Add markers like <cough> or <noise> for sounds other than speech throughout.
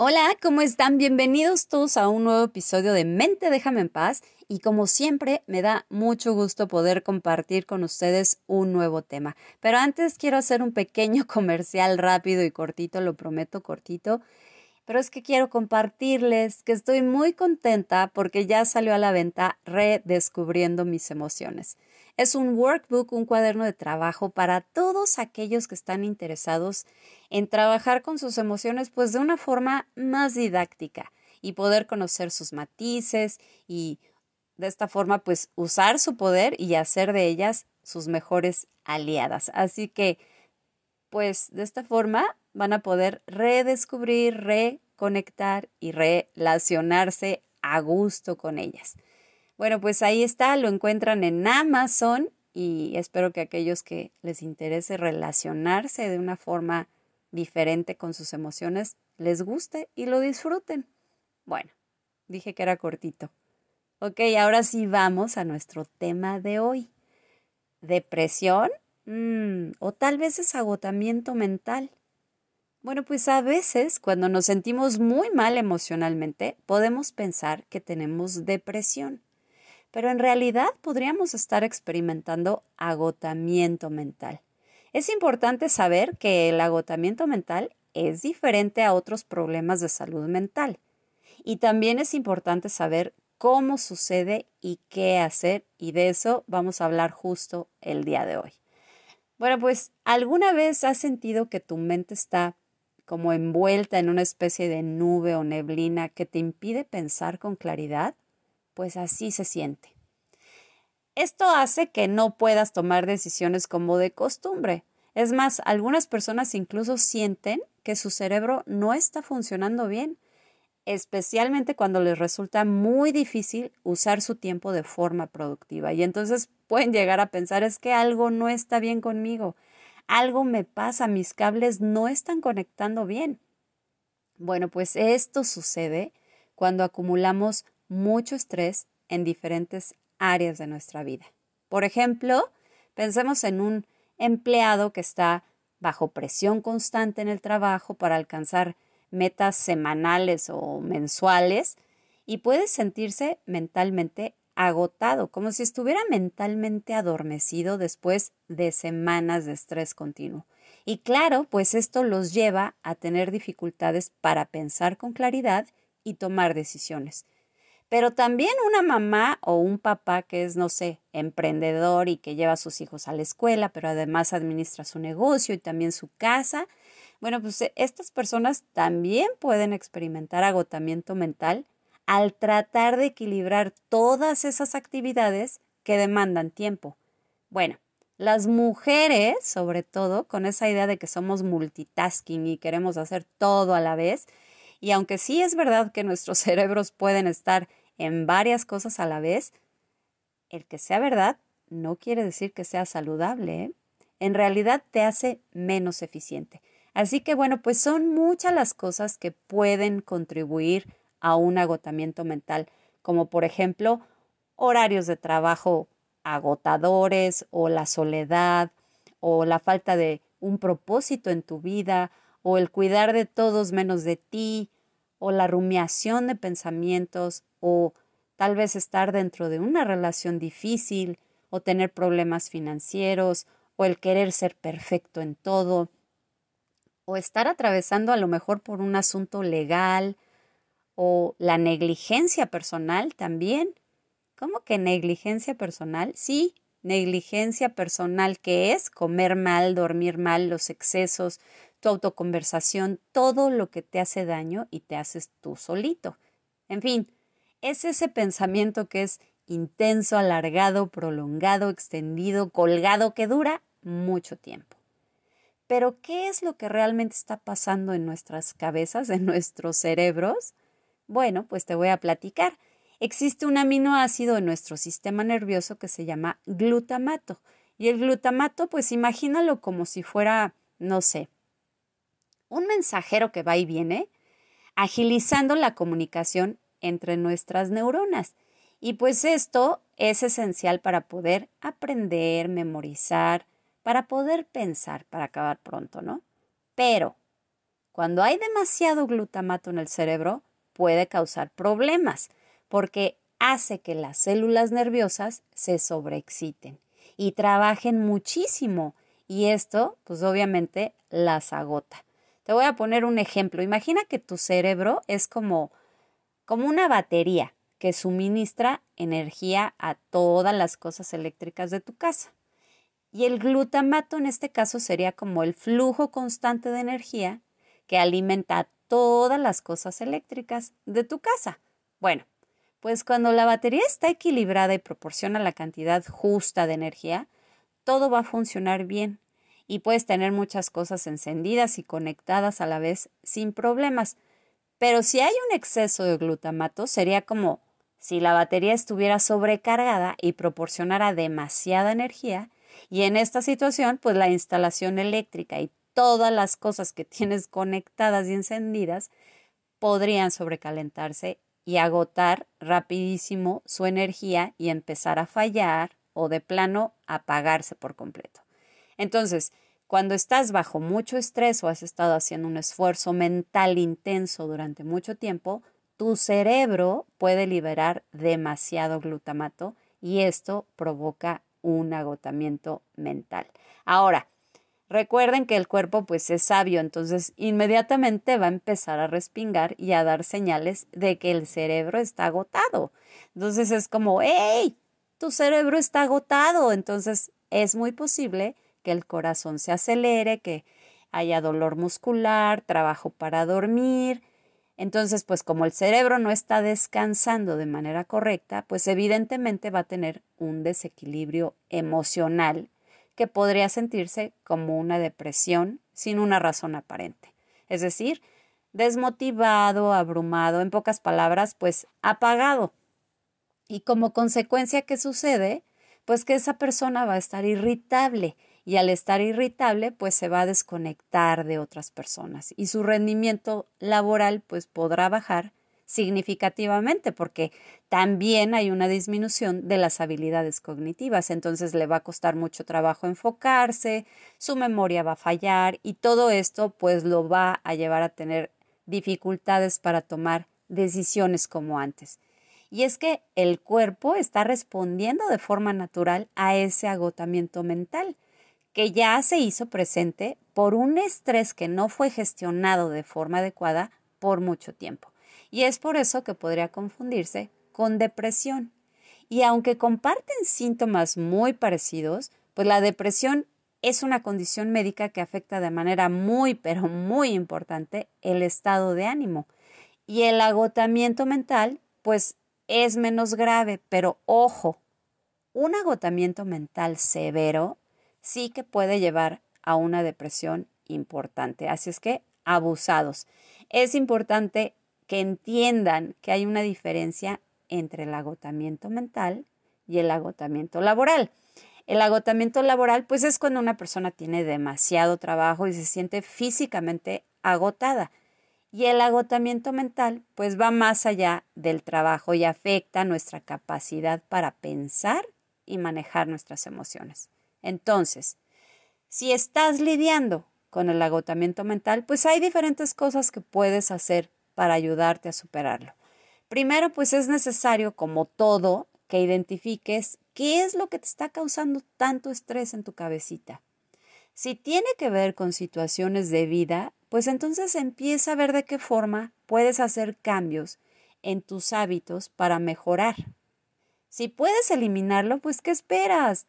Hola, ¿cómo están? Bienvenidos todos a un nuevo episodio de Mente Déjame en Paz y como siempre me da mucho gusto poder compartir con ustedes un nuevo tema. Pero antes quiero hacer un pequeño <laughs> comercial rápido y cortito, lo prometo cortito. Pero es que quiero compartirles que estoy muy contenta porque ya salió a la venta Redescubriendo mis emociones. Es un workbook, un cuaderno de trabajo para todos aquellos que están interesados en trabajar con sus emociones pues de una forma más didáctica y poder conocer sus matices y de esta forma pues usar su poder y hacer de ellas sus mejores aliadas. Así que pues de esta forma van a poder redescubrir, reconectar y relacionarse a gusto con ellas. Bueno, pues ahí está, lo encuentran en Amazon y espero que aquellos que les interese relacionarse de una forma diferente con sus emociones les guste y lo disfruten. Bueno, dije que era cortito. Ok, ahora sí vamos a nuestro tema de hoy. ¿Depresión? Mm, o tal vez es agotamiento mental. Bueno, pues a veces cuando nos sentimos muy mal emocionalmente podemos pensar que tenemos depresión pero en realidad podríamos estar experimentando agotamiento mental. Es importante saber que el agotamiento mental es diferente a otros problemas de salud mental. Y también es importante saber cómo sucede y qué hacer, y de eso vamos a hablar justo el día de hoy. Bueno, pues ¿alguna vez has sentido que tu mente está como envuelta en una especie de nube o neblina que te impide pensar con claridad? Pues así se siente. Esto hace que no puedas tomar decisiones como de costumbre. Es más, algunas personas incluso sienten que su cerebro no está funcionando bien, especialmente cuando les resulta muy difícil usar su tiempo de forma productiva. Y entonces pueden llegar a pensar es que algo no está bien conmigo, algo me pasa, mis cables no están conectando bien. Bueno, pues esto sucede cuando acumulamos mucho estrés en diferentes áreas de nuestra vida. Por ejemplo, pensemos en un empleado que está bajo presión constante en el trabajo para alcanzar metas semanales o mensuales y puede sentirse mentalmente agotado, como si estuviera mentalmente adormecido después de semanas de estrés continuo. Y claro, pues esto los lleva a tener dificultades para pensar con claridad y tomar decisiones. Pero también una mamá o un papá que es, no sé, emprendedor y que lleva a sus hijos a la escuela, pero además administra su negocio y también su casa. Bueno, pues eh, estas personas también pueden experimentar agotamiento mental al tratar de equilibrar todas esas actividades que demandan tiempo. Bueno, las mujeres, sobre todo, con esa idea de que somos multitasking y queremos hacer todo a la vez, y aunque sí es verdad que nuestros <laughs> cerebros pueden estar en varias cosas a la vez, el que sea verdad no quiere decir que sea saludable. ¿eh? En realidad te hace menos eficiente. Así que bueno, pues son muchas las cosas que pueden contribuir a un agotamiento mental, como por ejemplo horarios de trabajo agotadores o la soledad o la falta de un propósito en tu vida o el cuidar de todos menos de ti, o la rumiación de pensamientos, o tal vez estar dentro de una relación difícil, o tener problemas financieros, o el querer ser perfecto en todo, o estar atravesando a lo mejor por un asunto legal, o la negligencia personal también. ¿Cómo que negligencia personal? Sí, negligencia personal que es comer mal, dormir mal, los excesos, tu autoconversación, todo lo que te hace daño y te haces tú solito. En fin, es ese pensamiento que es intenso, alargado, prolongado, extendido, colgado, que dura mucho tiempo. Pero, ¿qué es lo que realmente está pasando en nuestras cabezas, en nuestros cerebros? Bueno, pues te voy a platicar. Existe un aminoácido en nuestro sistema nervioso que se llama glutamato. Y el glutamato, pues imagínalo como si fuera, no sé, un mensajero que va y viene, agilizando la comunicación entre nuestras neuronas. Y pues esto es esencial para poder aprender, memorizar, para poder pensar, para acabar pronto, ¿no? Pero cuando hay demasiado glutamato en el cerebro, puede causar problemas, porque hace que las células nerviosas se sobreexciten y trabajen muchísimo, y esto, pues obviamente, las agota. Te voy a poner un ejemplo. Imagina que tu cerebro es como, como una batería que suministra energía a todas las cosas eléctricas de tu casa. Y el glutamato en este caso sería como el flujo constante de energía que alimenta a todas las cosas eléctricas de tu casa. Bueno, pues cuando la batería está equilibrada y proporciona la cantidad justa de energía, todo va a funcionar bien y puedes tener muchas cosas encendidas y conectadas a la vez sin problemas. Pero si hay un exceso de glutamato, sería como si la batería estuviera sobrecargada y proporcionara demasiada energía, y en esta situación, pues la instalación eléctrica y todas las cosas que tienes conectadas y encendidas podrían sobrecalentarse y agotar rapidísimo su energía y empezar a fallar o de plano apagarse por completo. Entonces, cuando estás bajo mucho estrés o has estado haciendo un esfuerzo mental intenso durante mucho tiempo, tu cerebro puede liberar demasiado glutamato y esto provoca un agotamiento mental. Ahora, recuerden que el cuerpo pues es sabio, entonces inmediatamente va a empezar a respingar y a dar señales de que el cerebro está agotado. Entonces es como, ¡hey! Tu cerebro está agotado. Entonces es muy posible que el corazón se acelere, que haya dolor muscular, trabajo para dormir. Entonces, pues como el cerebro no está descansando de manera correcta, pues evidentemente va a tener un desequilibrio emocional que podría sentirse como una depresión sin una razón aparente. Es decir, desmotivado, abrumado, en pocas palabras, pues apagado. Y como consecuencia, ¿qué sucede? Pues que esa persona va a estar irritable y al estar irritable pues se va a desconectar de otras personas y su rendimiento laboral pues podrá bajar significativamente porque también hay una disminución de las habilidades cognitivas, entonces le va a costar mucho trabajo enfocarse, su memoria va a fallar y todo esto pues lo va a llevar a tener dificultades para tomar decisiones como antes. Y es que el cuerpo está respondiendo de forma natural a ese agotamiento mental que ya se hizo presente por un estrés que no fue gestionado de forma adecuada por mucho tiempo. Y es por eso que podría confundirse con depresión. Y aunque comparten síntomas muy parecidos, pues la depresión es una condición médica que afecta de manera muy, pero muy importante el estado de ánimo. Y el agotamiento mental, pues es menos grave, pero ojo, un agotamiento mental severo sí que puede llevar a una depresión importante. Así es que abusados. Es importante que entiendan que hay una diferencia entre el agotamiento mental y el agotamiento laboral. El agotamiento laboral, pues es cuando una persona tiene demasiado trabajo y se siente físicamente agotada. Y el agotamiento mental, pues va más allá del trabajo y afecta nuestra capacidad para pensar y manejar nuestras emociones. Entonces, si estás lidiando con el agotamiento mental, pues hay diferentes cosas que puedes hacer para ayudarte a superarlo. Primero, pues es necesario, como todo, que identifiques qué es lo que te está causando tanto estrés en tu cabecita. Si tiene que ver con situaciones de vida, pues entonces empieza a ver de qué forma puedes hacer cambios en tus hábitos para mejorar. Si puedes eliminarlo, pues ¿qué esperas?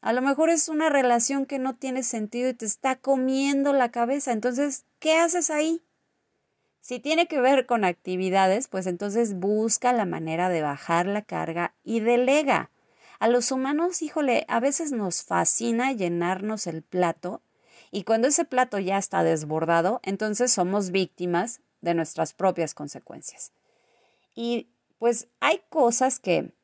A lo mejor es una relación que no tiene sentido y te está comiendo la cabeza. Entonces, ¿qué haces ahí? Si tiene que ver con actividades, pues entonces busca la manera de bajar la carga y delega. A los humanos, híjole, a veces nos fascina llenarnos el plato y cuando ese plato ya está desbordado, entonces somos víctimas de nuestras propias consecuencias. Y pues hay cosas que,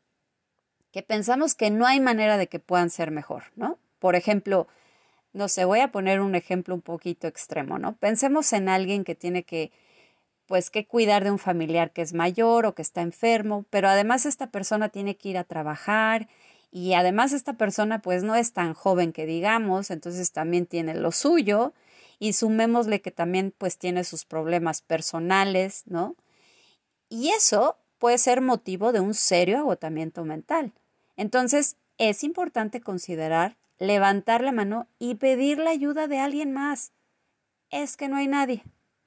que pensamos que no hay manera de que puedan ser mejor, ¿no? Por ejemplo, no sé, voy a poner un ejemplo un poquito extremo, ¿no? Pensemos en alguien que tiene que, pues, que cuidar de un familiar que es mayor o que está enfermo, pero además esta persona tiene que ir a trabajar y además esta persona, pues, no es tan joven que digamos, entonces también tiene lo suyo y sumémosle que también, pues, tiene sus problemas personales, ¿no? Y eso puede ser motivo de un serio agotamiento mental. Entonces, es importante considerar levantar la mano y pedir la ayuda de alguien más. Es que no hay nadie.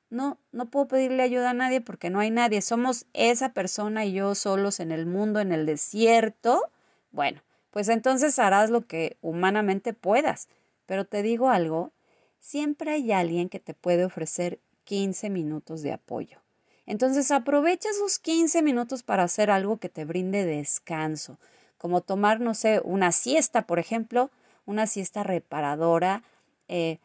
No, no puedo pedirle ayuda a nadie porque no hay nadie. Somos esa persona y yo solos en el mundo, en el desierto. Bueno, pues entonces harás lo que humanamente puedas. Pero te digo algo, siempre hay alguien que te puede ofrecer 15 minutos de apoyo. Entonces aprovecha esos 15 minutos para hacer algo que te brinde descanso, como tomar, no sé, una siesta, por ejemplo, una siesta reparadora, eh,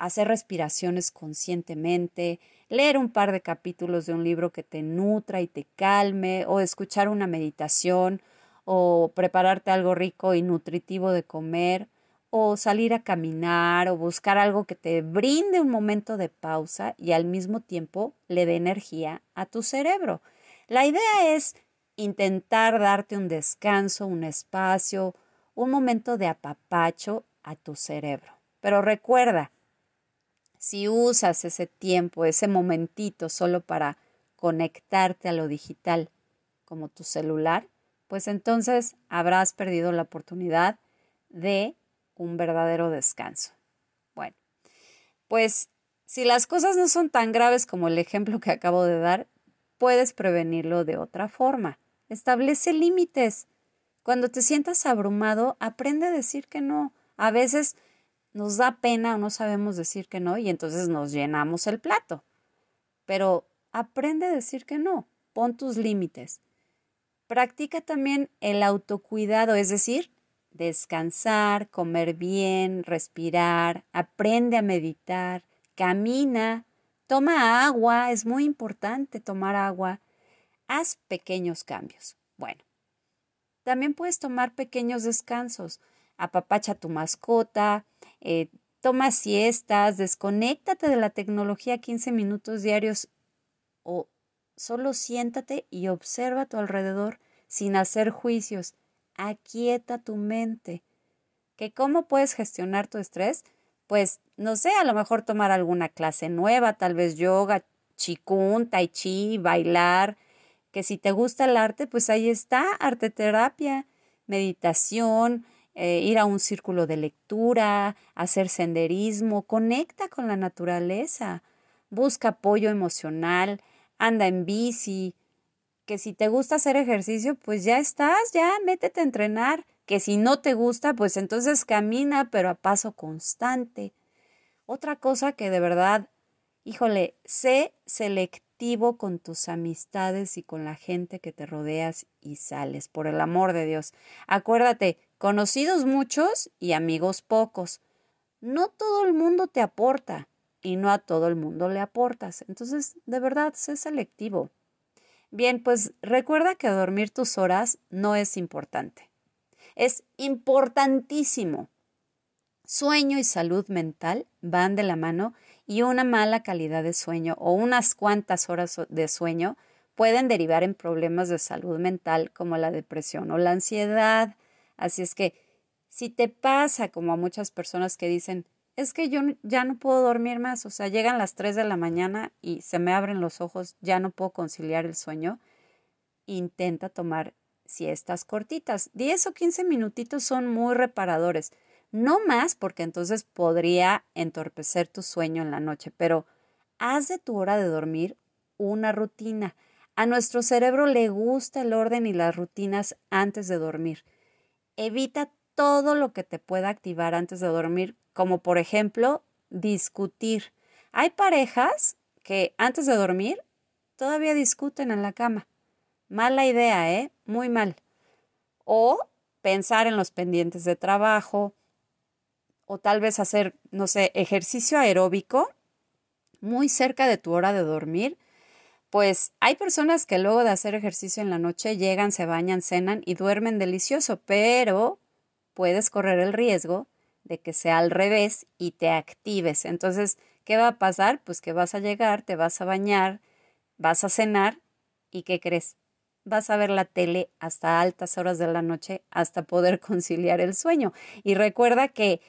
hacer respiraciones conscientemente, leer un par de capítulos de un libro que te nutra y te calme, o escuchar una meditación, o prepararte algo rico y nutritivo de comer, o salir a caminar, o buscar algo que te brinde un momento de pausa y al mismo tiempo le dé energía a tu cerebro. La idea es intentar darte un descanso, un espacio, un momento de apapacho a tu cerebro. Pero recuerda, si usas ese tiempo, ese momentito solo para conectarte a lo digital como tu celular, pues entonces habrás perdido la oportunidad de un verdadero descanso. Bueno, pues si las cosas no son tan graves como el ejemplo que acabo de dar, puedes prevenirlo de otra forma. Establece límites. Cuando te sientas abrumado, aprende a decir que no. A veces nos da pena o no sabemos decir que no y entonces nos llenamos el plato. Pero aprende a decir que no. Pon tus límites. Practica también el autocuidado, es decir, descansar, comer bien, respirar, aprende a meditar, camina, toma agua, es muy importante tomar agua. Haz pequeños cambios. Bueno, también puedes tomar pequeños descansos. Apapacha tu mascota, eh, toma siestas, desconéctate de la tecnología 15 minutos diarios o solo siéntate y observa a tu alrededor sin hacer juicios. Aquieta tu mente. ¿Que cómo puedes gestionar tu estrés? Pues no sé, a lo mejor tomar alguna clase nueva, tal vez yoga, chikun, tai chi, bailar, que si te gusta el arte, pues ahí está, arte terapia, meditación, eh, ir a un círculo de lectura, hacer senderismo, conecta con la naturaleza, busca apoyo emocional, anda en bici, que si te gusta hacer ejercicio, pues ya estás, ya métete a entrenar, que si no te gusta, pues entonces camina, pero a paso constante. Otra cosa que de verdad, híjole, sé selectivo con tus amistades y con la gente que te rodeas y sales, por el amor de Dios. Acuérdate, conocidos muchos y amigos pocos. No todo el mundo te aporta y no a todo el mundo le aportas. Entonces, de verdad, sé selectivo. Bien, pues recuerda que dormir tus horas no es importante. Es importantísimo. Sueño y salud mental van de la mano y una mala calidad de sueño o unas cuantas horas de sueño pueden derivar en problemas de salud mental como la depresión o la ansiedad. Así es que si te pasa como a muchas personas que dicen, es que yo ya no puedo dormir más, o sea, llegan las 3 de la mañana y se me abren los ojos, ya no puedo conciliar el sueño, intenta tomar siestas cortitas. 10 o 15 minutitos son muy reparadores. No más porque entonces podría entorpecer tu sueño en la noche, pero haz de tu hora de dormir una rutina. A nuestro cerebro le gusta el orden y las rutinas antes de dormir. Evita todo lo que te pueda activar antes de dormir, como por ejemplo discutir. Hay parejas que antes de dormir todavía discuten en la cama. Mala idea, ¿eh? Muy mal. O pensar en los pendientes de trabajo, o tal vez hacer, no sé, ejercicio aeróbico muy cerca de tu hora de dormir pues hay personas que luego de hacer ejercicio en la noche llegan, se bañan, cenan y duermen delicioso, pero puedes correr el riesgo de que sea al revés y te actives. Entonces, ¿qué va a pasar? Pues que vas a llegar, te vas a bañar, vas a cenar y ¿qué crees? Vas a ver la tele hasta altas horas de la noche hasta poder <laughs> conciliar el sueño. Y recuerda que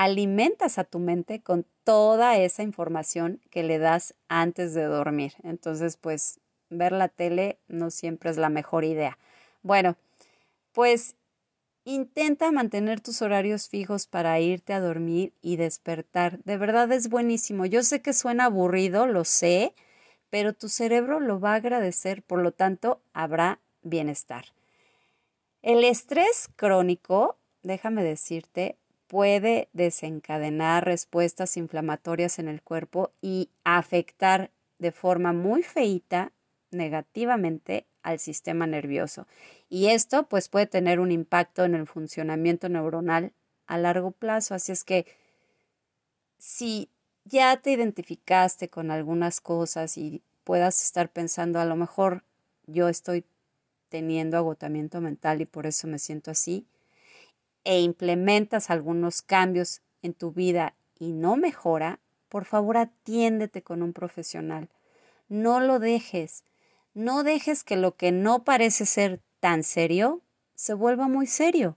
alimentas a tu mente con toda esa información que le das antes de dormir. Entonces, pues ver la tele no siempre es la mejor idea. Bueno, pues intenta mantener tus horarios fijos para irte a dormir y despertar. De verdad es buenísimo. Yo sé que suena aburrido, lo sé, pero tu cerebro lo va a agradecer, por lo tanto, habrá bienestar. El estrés crónico, déjame decirte, puede desencadenar respuestas inflamatorias en el cuerpo y afectar de forma muy feita negativamente al sistema nervioso. Y esto pues puede tener un impacto en el funcionamiento neuronal a largo plazo. Así es que si ya te identificaste con algunas cosas y puedas estar pensando a lo mejor yo estoy teniendo agotamiento mental y por eso me siento así, e implementas algunos cambios en tu vida y no mejora, por favor atiéndete con un profesional. No lo dejes. No dejes que lo que no parece ser tan serio se vuelva muy serio.